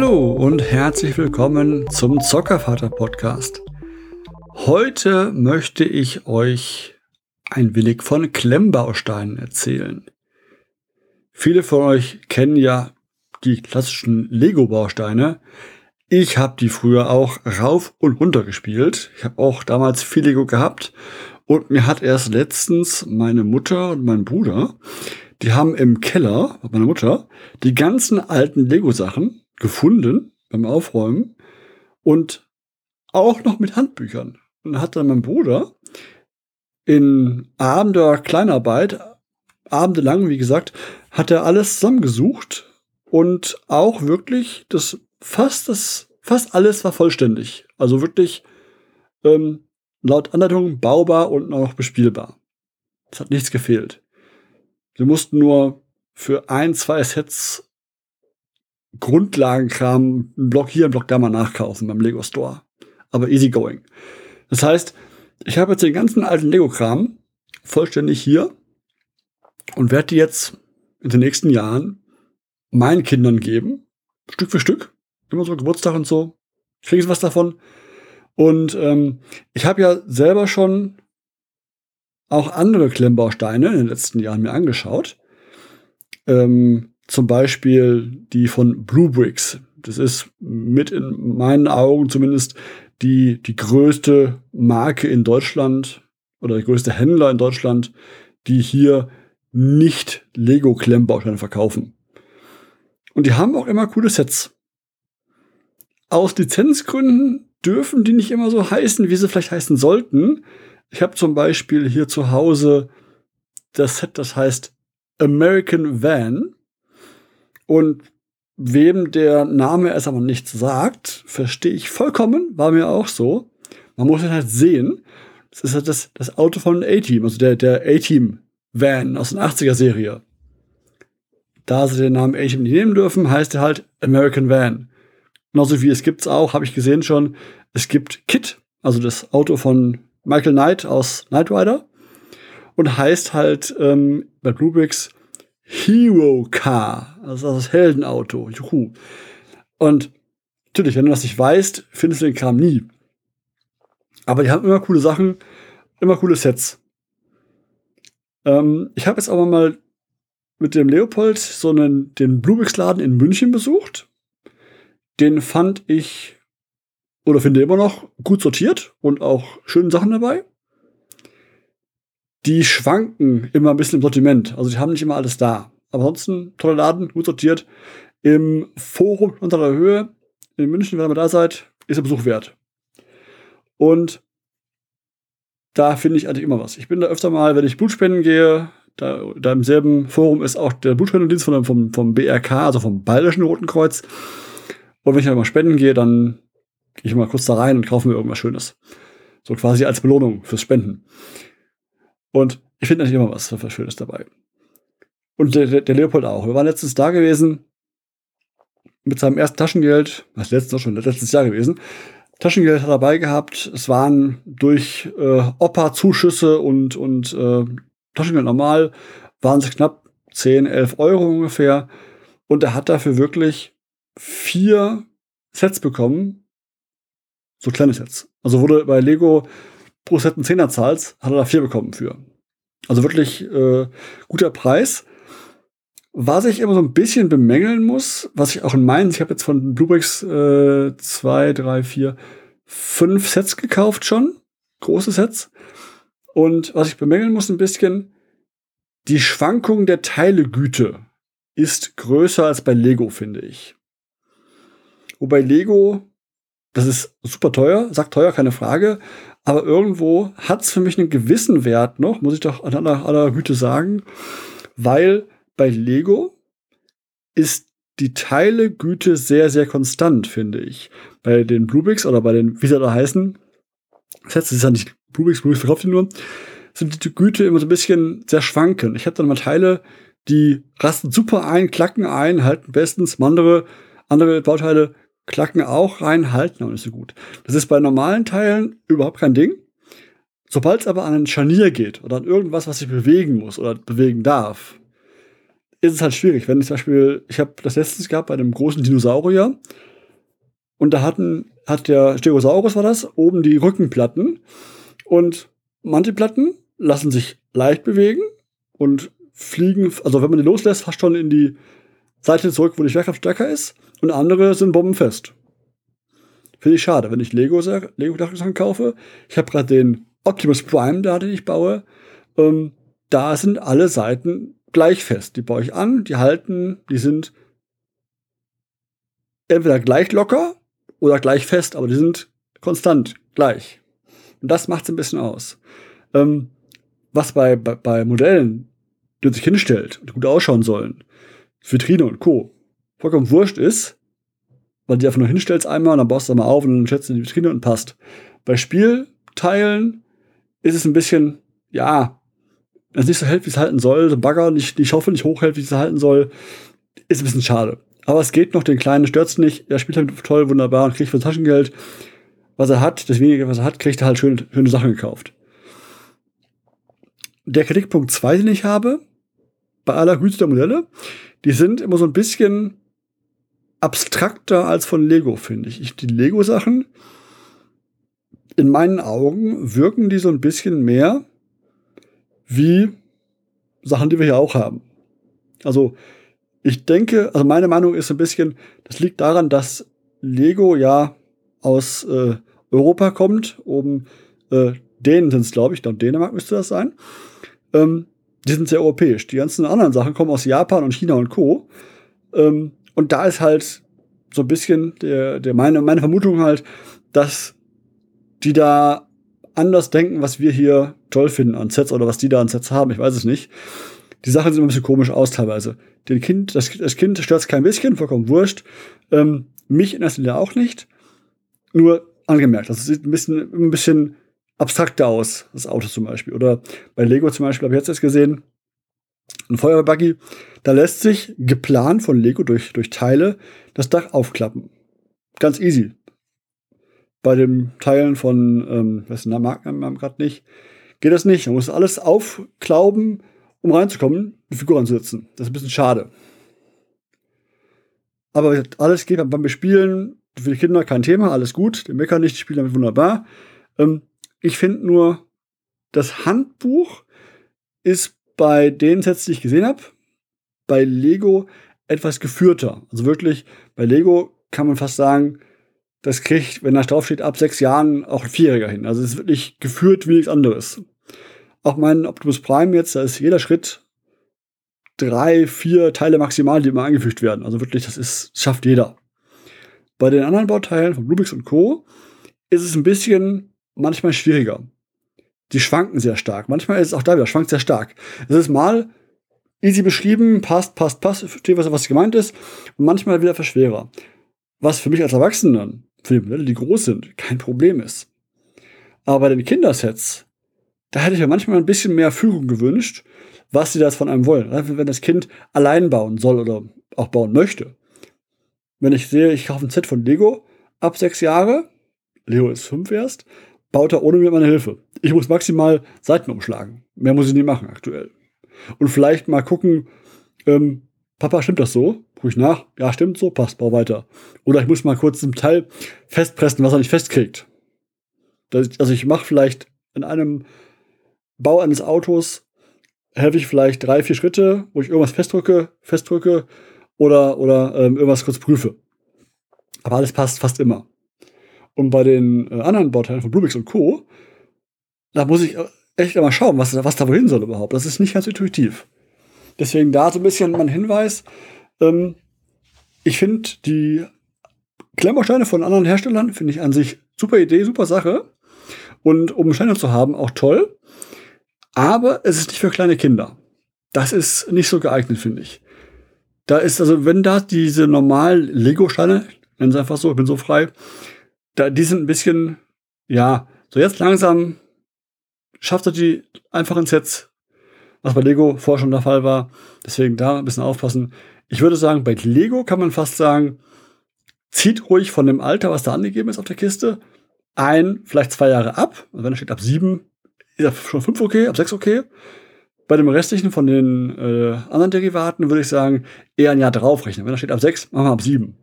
Hallo und herzlich willkommen zum Zockervater Podcast. Heute möchte ich euch ein wenig von Klemmbausteinen erzählen. Viele von euch kennen ja die klassischen Lego-Bausteine. Ich habe die früher auch rauf und runter gespielt. Ich habe auch damals viel Lego gehabt und mir hat erst letztens meine Mutter und mein Bruder, die haben im Keller, meiner Mutter, die ganzen alten Lego-Sachen gefunden beim Aufräumen und auch noch mit Handbüchern. Und hat dann mein Bruder in abender Kleinarbeit, abendelang, wie gesagt, hat er alles zusammengesucht und auch wirklich das fast das fast alles war vollständig. Also wirklich ähm, laut Anleitung baubar und noch bespielbar. Es hat nichts gefehlt. Wir mussten nur für ein, zwei Sets Grundlagenkram, einen Block hier, einen Block da mal nachkaufen beim Lego Store. Aber easy going. Das heißt, ich habe jetzt den ganzen alten Lego-Kram vollständig hier und werde die jetzt in den nächsten Jahren meinen Kindern geben. Stück für Stück. Immer so Geburtstag und so. Kriegen sie was davon. Und ähm, ich habe ja selber schon auch andere Klemmbausteine in den letzten Jahren mir angeschaut. Ähm, zum Beispiel die von Blue Bricks. Das ist mit in meinen Augen zumindest die, die größte Marke in Deutschland oder der größte Händler in Deutschland, die hier nicht Lego-Klemmbausteine verkaufen. Und die haben auch immer coole Sets. Aus Lizenzgründen dürfen die nicht immer so heißen, wie sie vielleicht heißen sollten. Ich habe zum Beispiel hier zu Hause das Set, das heißt American Van. Und wem der Name erst aber nichts sagt, verstehe ich vollkommen, war mir auch so. Man muss es halt sehen. Das ist halt das, das Auto von A-Team, also der, der A-Team Van aus der 80er Serie. Da sie den Namen A-Team nicht nehmen dürfen, heißt er halt American Van. Genauso wie es gibt's auch, habe ich gesehen schon, es gibt Kit, also das Auto von Michael Knight aus Knight Rider. Und heißt halt ähm, bei Bluebricks Hero Car, also das Heldenauto. Juhu. Und natürlich, wenn du das nicht weißt, findest du den Kram nie. Aber die haben immer coole Sachen, immer coole Sets. Ähm, ich habe jetzt aber mal mit dem Leopold so einen, den Bluebricks-Laden in München besucht. Den fand ich oder finde immer noch gut sortiert und auch schöne Sachen dabei die schwanken immer ein bisschen im Sortiment. Also die haben nicht immer alles da. Aber ansonsten toller Laden, gut sortiert. Im Forum unter der Höhe in München, wenn ihr mal da seid, ist der Besuch wert. Und da finde ich eigentlich immer was. Ich bin da öfter mal, wenn ich Blutspenden gehe, da, da im selben Forum ist auch der Blutspendendienst vom, vom, vom BRK, also vom Bayerischen Roten Kreuz. Und wenn ich dann mal spenden gehe, dann gehe ich mal kurz da rein und kaufe mir irgendwas Schönes. So quasi als Belohnung fürs Spenden. Und ich finde natürlich immer was, Schönes dabei. Und der, der, Leopold auch. Wir waren letztens da gewesen mit seinem ersten Taschengeld, was letztes schon letztes Jahr gewesen. Taschengeld hat er dabei gehabt. Es waren durch äh, Opa-Zuschüsse und, und äh, Taschengeld normal, waren es knapp 10, 11 Euro ungefähr. Und er hat dafür wirklich vier Sets bekommen. So kleine Sets. Also wurde bei Lego pro Set einen Zehner zahlst, hat er da vier bekommen für. Also wirklich äh, guter Preis. Was ich immer so ein bisschen bemängeln muss, was ich auch in meinen, ich habe jetzt von Bluebricks äh, zwei, drei, vier, fünf Sets gekauft schon, große Sets. Und was ich bemängeln muss ein bisschen, die Schwankung der Teilegüte ist größer als bei Lego, finde ich. Wobei Lego, das ist super teuer, sagt teuer, keine Frage, aber irgendwo hat es für mich einen gewissen Wert noch, muss ich doch an aller, aller Güte sagen, weil bei Lego ist die Teilegüte sehr, sehr konstant, finde ich. Bei den Bluebricks oder bei den, wie sie da heißen, das ist ja nicht Bluebricks, Bluebricks verkauft die nur, sind die Güte immer so ein bisschen sehr schwanken. Ich habe dann mal Teile, die rasten super ein, klacken ein, halten bestens, andere, andere Bauteile Klacken auch rein, halten aber nicht so gut. Das ist bei normalen Teilen überhaupt kein Ding. Sobald es aber an ein Scharnier geht oder an irgendwas, was sich bewegen muss oder bewegen darf, ist es halt schwierig. Wenn ich zum Beispiel, ich habe das letztens gehabt bei einem großen Dinosaurier, Und da hatten, hat der Stegosaurus war das, oben die Rückenplatten. Und manche Platten lassen sich leicht bewegen und fliegen, also wenn man die loslässt, fast schon in die Seite zurück, wo die Schwerkraft stärker ist. Und andere sind bombenfest. Finde ich schade, wenn ich Lego, Lego kaufe. Ich habe gerade den Optimus Prime da, den ich baue. Ähm, da sind alle Seiten gleich fest. Die baue ich an, die halten, die sind entweder gleich locker oder gleich fest, aber die sind konstant gleich. Und das macht es ein bisschen aus. Ähm, was bei, bei, bei Modellen, die sich hinstellt und gut ausschauen sollen, Vitrine und Co. vollkommen wurscht ist, weil du die einfach nur hinstellst einmal und dann baust du mal auf und dann schätzt du die Vitrine und passt. Bei Spielteilen ist es ein bisschen, ja, wenn es nicht so hält, wie es halten soll, so Bagger nicht, die Schaufel nicht hochhält, wie es halten soll, ist ein bisschen schade. Aber es geht noch, den Kleinen stört's nicht. Er spielt halt toll, wunderbar und kriegt für Taschengeld, was er hat, das wenige, was er hat, kriegt er halt schöne, schöne Sachen gekauft. Der Kritikpunkt 2, den ich habe, bei aller Güte der Modelle, die sind immer so ein bisschen abstrakter als von Lego, finde ich. ich. Die Lego-Sachen, in meinen Augen, wirken die so ein bisschen mehr wie Sachen, die wir hier auch haben. Also, ich denke, also meine Meinung ist ein bisschen, das liegt daran, dass Lego ja aus äh, Europa kommt. Oben äh, Dänen sind es, glaube ich, dann Dänemark müsste das sein. Ähm, die sind sehr europäisch. Die ganzen anderen Sachen kommen aus Japan und China und Co. Ähm, und da ist halt so ein bisschen der, der meine, meine Vermutung halt, dass die da anders denken, was wir hier toll finden an Sets oder was die da an Sets haben. Ich weiß es nicht. Die Sachen sehen ein bisschen komisch aus teilweise. Den Kind, das, das Kind stört es kein bisschen, vollkommen wurscht. Ähm, mich in erster Linie auch nicht. Nur angemerkt, das sieht ein bisschen, ein bisschen abstrakter aus, das Auto zum Beispiel. Oder bei Lego zum Beispiel habe ich jetzt erst gesehen, ein Feuerwehrbuggy, da lässt sich geplant von Lego durch, durch Teile das Dach aufklappen. Ganz easy. Bei den Teilen von, ähm, was ist der Markennamen gerade nicht, geht das nicht. Man muss alles aufklauben, um reinzukommen, die Figur anzusetzen. Das ist ein bisschen schade. Aber alles geht beim Bespielen, für die Kinder kein Thema, alles gut. Die meckern nicht, die spielen damit wunderbar. Ähm, ich finde nur, das Handbuch ist bei den Sets, die ich gesehen habe, bei Lego etwas geführter. Also wirklich, bei Lego kann man fast sagen, das kriegt, wenn da drauf steht, ab sechs Jahren auch ein Vierjähriger hin. Also es ist wirklich geführt wie nichts anderes. Auch mein Optimus Prime jetzt, da ist jeder Schritt drei, vier Teile maximal, die immer eingefügt werden. Also wirklich, das ist, schafft jeder. Bei den anderen Bauteilen von Rubix und Co. ist es ein bisschen manchmal schwieriger. Die schwanken sehr stark. Manchmal ist es auch da wieder, schwankt sehr stark. Es ist mal easy beschrieben, passt, passt, passt, verstehe, was, was gemeint ist, und manchmal wieder verschwerer. Was für mich als Erwachsenen, für die Modelle, die groß sind, kein Problem ist. Aber bei den Kindersets, da hätte ich mir manchmal ein bisschen mehr Führung gewünscht, was sie das von einem wollen. Wenn das Kind allein bauen soll oder auch bauen möchte. Wenn ich sehe, ich kaufe ein Set von Lego ab sechs Jahre, Leo ist fünf erst, baut er ohne mir meine Hilfe. Ich muss maximal Seiten umschlagen. Mehr muss ich nicht machen aktuell. Und vielleicht mal gucken, ähm, Papa, stimmt das so? Ich nach. Ja, stimmt so, passt, bau weiter. Oder ich muss mal kurz zum Teil festpressen, was er nicht festkriegt. Also ich mache vielleicht in einem Bau eines Autos, helfe ich vielleicht drei, vier Schritte, wo ich irgendwas festdrücke, festdrücke oder, oder ähm, irgendwas kurz prüfe. Aber alles passt fast immer. Und bei den äh, anderen Bauteilen von Bluebix und Co., da muss ich echt immer schauen, was, was da wohin soll überhaupt. Das ist nicht ganz intuitiv. Deswegen da so ein bisschen mein Hinweis. Ähm, ich finde die Klemmbausteine von anderen Herstellern, finde ich an sich super Idee, super Sache. Und um Steine zu haben, auch toll. Aber es ist nicht für kleine Kinder. Das ist nicht so geeignet, finde ich. Da ist also, wenn da diese normalen Lego-Steine, nennen sie einfach so, ich bin so frei, da, die sind ein bisschen, ja, so jetzt langsam schafft er die einfachen Sets, was bei Lego vorher schon der Fall war. Deswegen da ein bisschen aufpassen. Ich würde sagen, bei Lego kann man fast sagen, zieht ruhig von dem Alter, was da angegeben ist auf der Kiste, ein, vielleicht zwei Jahre ab. Und wenn da steht ab sieben, ist ja schon fünf okay, ab sechs okay. Bei dem restlichen von den äh, anderen Derivaten würde ich sagen, eher ein Jahr draufrechnen. Wenn da steht ab sechs, machen wir ab sieben.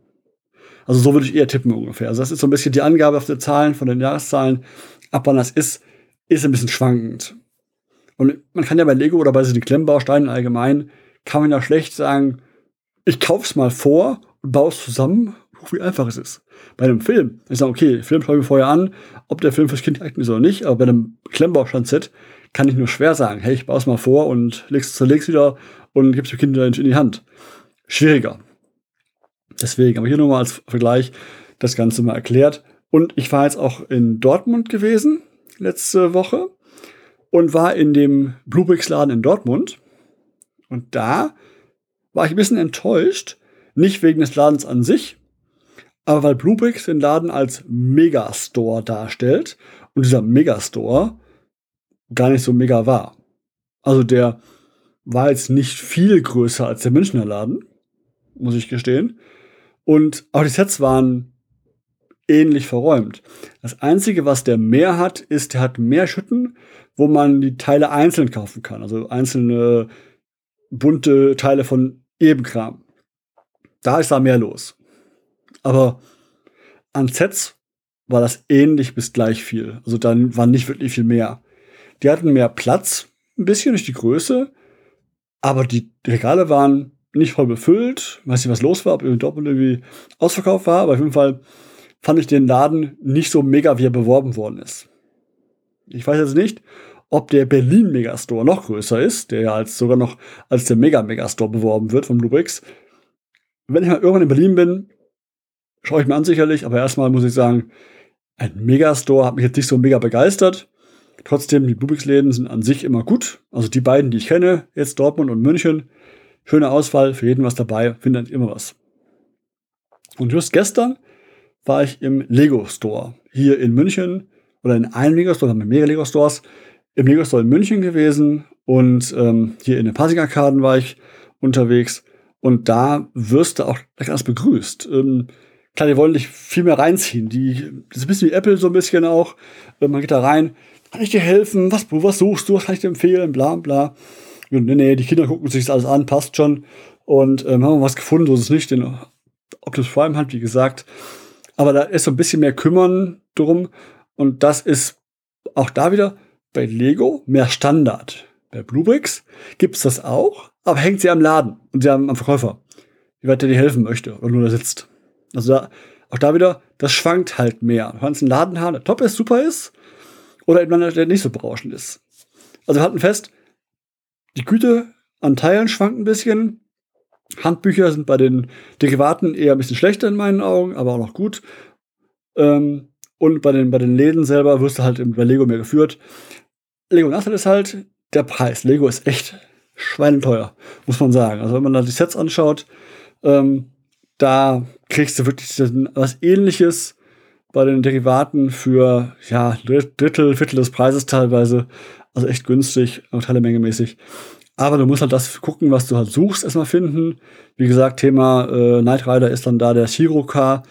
Also so würde ich eher tippen ungefähr. Also das ist so ein bisschen die Angabe auf den Zahlen von den Jahreszahlen. Ab wann das ist, ist ein bisschen schwankend. Und man kann ja bei Lego oder bei den Klemmbausteinen allgemein, kann man ja schlecht sagen, ich kauf's mal vor und baue es zusammen, wie einfach es ist. Bei einem Film, ich sage, okay, Film schaue ich mir vorher an, ob der Film fürs Kind geeignet ist oder nicht, aber bei einem Klemmbaustein-Set kann ich nur schwer sagen, hey, ich baue es mal vor und leg's zerleg's wieder und gib's dem Kind in die Hand. Schwieriger. Deswegen, aber hier nochmal als Vergleich das Ganze mal erklärt. Und ich war jetzt auch in Dortmund gewesen, letzte Woche, und war in dem Bluebricks-Laden in Dortmund. Und da war ich ein bisschen enttäuscht, nicht wegen des Ladens an sich, aber weil Bluebricks den Laden als Megastore darstellt und dieser Megastore gar nicht so mega war. Also der war jetzt nicht viel größer als der Münchner Laden, muss ich gestehen. Und auch die Sets waren ähnlich verräumt. Das Einzige, was der mehr hat, ist, der hat mehr Schütten, wo man die Teile einzeln kaufen kann. Also einzelne bunte Teile von Ebenkram. Da ist da mehr los. Aber an Sets war das ähnlich bis gleich viel. Also dann war nicht wirklich viel mehr. Die hatten mehr Platz, ein bisschen durch die Größe, aber die Regale waren nicht voll befüllt. Weiß nicht, was los war, ob irgendwie Dortmund irgendwie ausverkauft war, aber auf jeden Fall fand ich den Laden nicht so mega, wie er beworben worden ist. Ich weiß jetzt nicht, ob der Berlin Megastore noch größer ist, der ja als sogar noch als der Mega Megastore beworben wird von Bluebricks. Wenn ich mal irgendwann in Berlin bin, schaue ich mir an sicherlich, aber erstmal muss ich sagen, ein Megastore hat mich jetzt nicht so mega begeistert. Trotzdem, die Bluebricks-Läden sind an sich immer gut. Also die beiden, die ich kenne, jetzt Dortmund und München, schöne Auswahl, für jeden was dabei, findet immer was. Und just gestern war ich im Lego Store hier in München oder in einem Lego Store, wir haben mehrere Lego Stores, im Lego Store in München gewesen und ähm, hier in den Passing-Arkaden war ich unterwegs und da wirst du auch alles begrüßt. Ähm, klar, die wollen dich viel mehr reinziehen. Die, das ist ein bisschen wie Apple so ein bisschen auch. Äh, man geht da rein, kann ich dir helfen? Was, was suchst du? Was kann ich dir empfehlen? Bla, bla. Nee, nee, die Kinder gucken sich das alles an, passt schon. Und ähm, haben wir was gefunden, so ist es nicht. Den Optimus Prime hat, wie gesagt. Aber da ist so ein bisschen mehr Kümmern drum. Und das ist auch da wieder bei Lego mehr Standard. Bei Bluebricks gibt es das auch, aber hängt sie am Laden und sie haben am Verkäufer, wie weit der dir helfen möchte oder nur da sitzt. Also da, auch da wieder, das schwankt halt mehr. Du kannst einen Laden haben, der top ist, super ist, oder eben einer, der nicht so berauschend ist. Also wir hatten fest, die Güte an Teilen schwankt ein bisschen. Handbücher sind bei den Derivaten eher ein bisschen schlechter in meinen Augen, aber auch noch gut. Ähm, und bei den, bei den Läden selber wirst du halt bei Lego mehr geführt. Lego Nachteil ist halt der Preis. Lego ist echt schweineteuer, muss man sagen. Also wenn man da die Sets anschaut, ähm, da kriegst du wirklich was ähnliches bei den Derivaten für ja, Drittel, Viertel des Preises teilweise. Also echt günstig, Teile mäßig. Aber du musst halt das gucken, was du halt suchst, erstmal finden. Wie gesagt, Thema äh, Knight Rider ist dann da der Shiroka.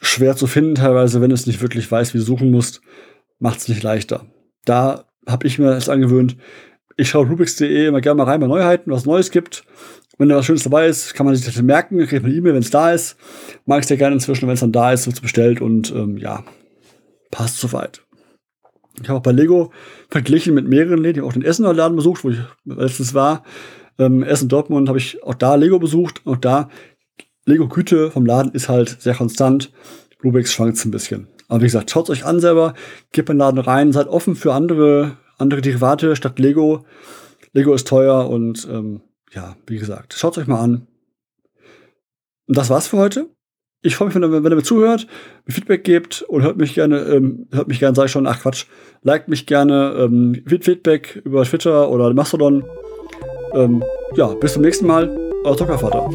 Schwer zu finden teilweise, wenn du es nicht wirklich weißt, wie du suchen musst, macht es nicht leichter. Da habe ich mir das angewöhnt. Ich schaue Rubix.de immer gerne mal rein bei Neuheiten, was Neues gibt. Wenn da was Schönes dabei ist, kann man sich das merken, kriegt man eine E-Mail, wenn es da ist. Mag ich sehr gerne inzwischen, wenn es dann da ist, wird es bestellt und ähm, ja, passt soweit. Ich habe auch bei Lego verglichen mit mehreren Läden. Ich habe auch den Essener Laden besucht, wo ich letztens war. Ähm, Essen Dortmund habe ich auch da Lego besucht. Auch da Lego-Güte vom Laden ist halt sehr konstant. Bluebricks schwankt ein bisschen. Aber wie gesagt, schaut euch an selber, gebt in den Laden rein, seid offen für andere, andere Derivate statt Lego. Lego ist teuer und ähm, ja, wie gesagt, schaut euch mal an. Und das war's für heute. Ich freue mich, wenn ihr, wenn ihr mir zuhört, mir Feedback gebt und hört mich gerne, ähm, hört mich gerne, sag ich schon, ach Quatsch, liked mich gerne, ähm, Feedback über Twitter oder Mastodon. Ähm, ja, bis zum nächsten Mal, euer Zockervater.